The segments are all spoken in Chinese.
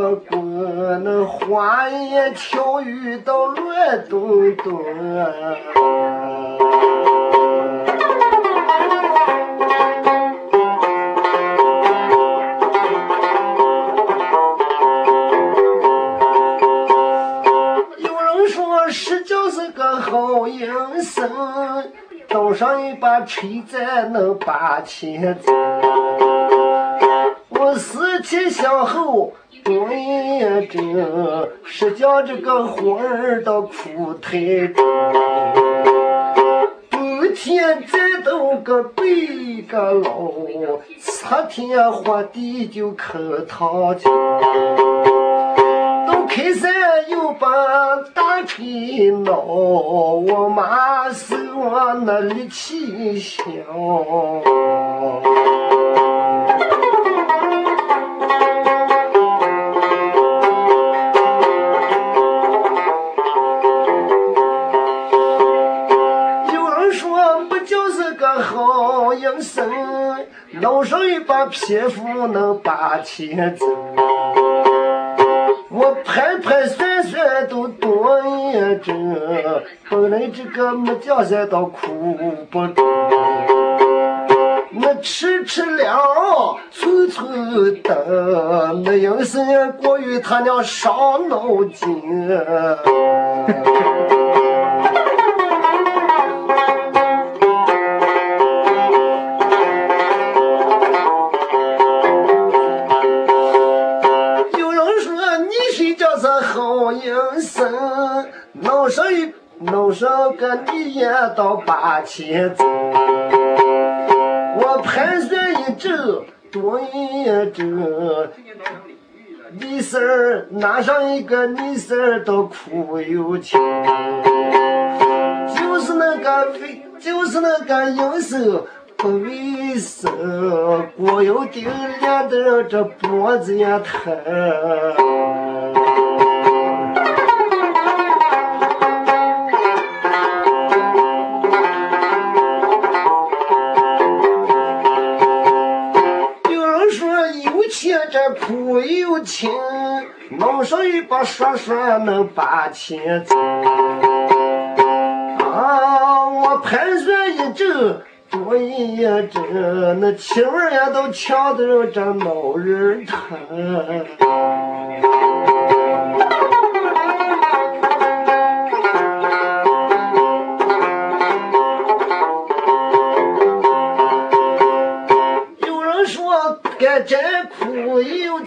不过那花言巧语到乱东东，有人说石匠是个。好营生，刀上一把锤子能把钱挣。我思前想后多认真，是将这个活儿到苦太重。白天再到个背个老，擦天花地就磕头去。到开山又把大锤挠，我妈手上那力气小。个好营生，老上一把皮肤能把钱挣。我盘盘算算都多认真，本来这个没江山倒苦不中。那吃吃粮，凑凑等，那营生过于他娘伤脑筋。好营生弄上一弄上个你也到八千挣，我盘算一整多一整，你婶儿拿上一个你婶儿都苦又穷，就是那个就是那个营生不卫生，光有腚连的这脖子也疼。这苦又轻，弄上一把刷刷能把钱挣。啊，我盘算一整，多一阵，那气味也都呛得这脑仁疼。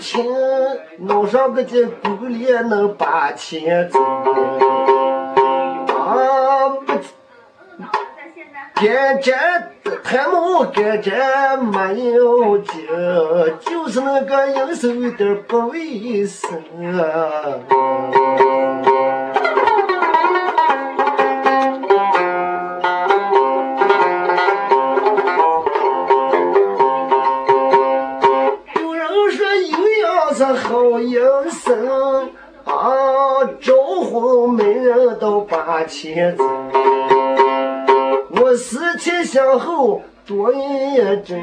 钱，弄上个这骨脸能把钱挣。啊，不，干这太忙干这没有劲，就是那个营生有点不卫生。好营生啊，招呼媒人到八千挣。我思前想后多认真，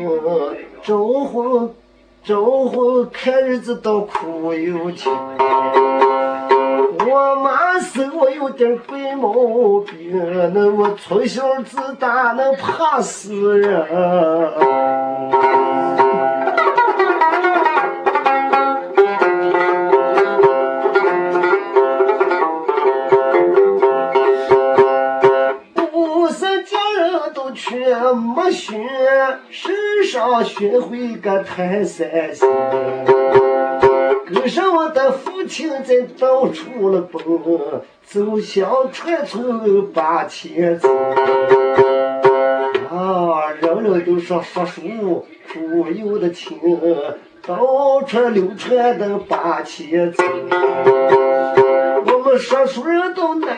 招呼招呼看日子倒苦又甜。我妈说我有点怪毛病，那我从小自大能怕死人。学没学，世上学会个泰山心。跟上我的父亲在到处了奔，走向传村把钱挣。啊，人人都说说书苦有的轻，到处流传的把钱挣。我们说书人都难，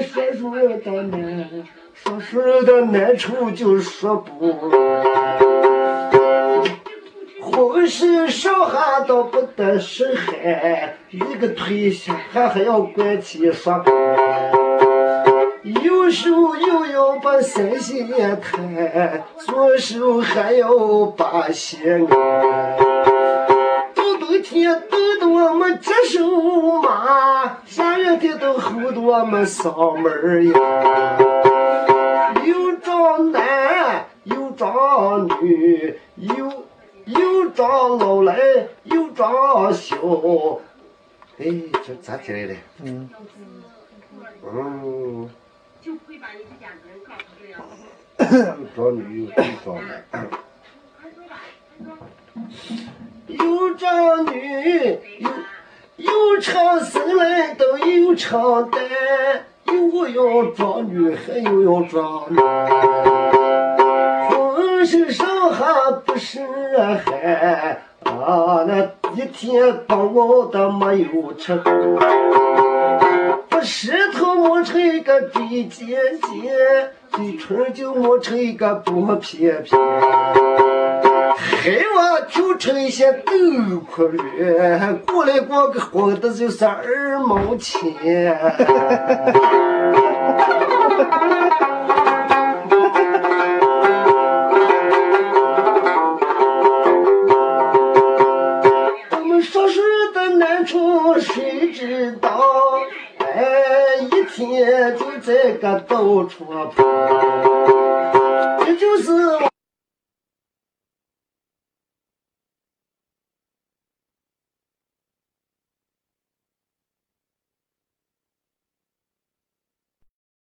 说书人都难。说书人的难处就说不完，浑身上下都不得是汗，一个腿下还还要拐起双板，右手又要把三线弹，左手还要把弦按，到冬天冻得我们接手嘛，下雨天都好多么嗓门儿呀。男，有长女，有有长老来，又长小。哎，这咋起来的？嗯。嗯。就会把你这人告诉这样。有长女，有长男。有长女，有有长生来都有长担，又要长女，还又要长男。浑身上下不是汗啊，那一天帮我的没有吃。石头磨成一个嘴尖尖，嘴唇就磨成一个薄片片，海娃就成一些豆壳儿，过来过个活的就是二毛钱。天就在个到处跑，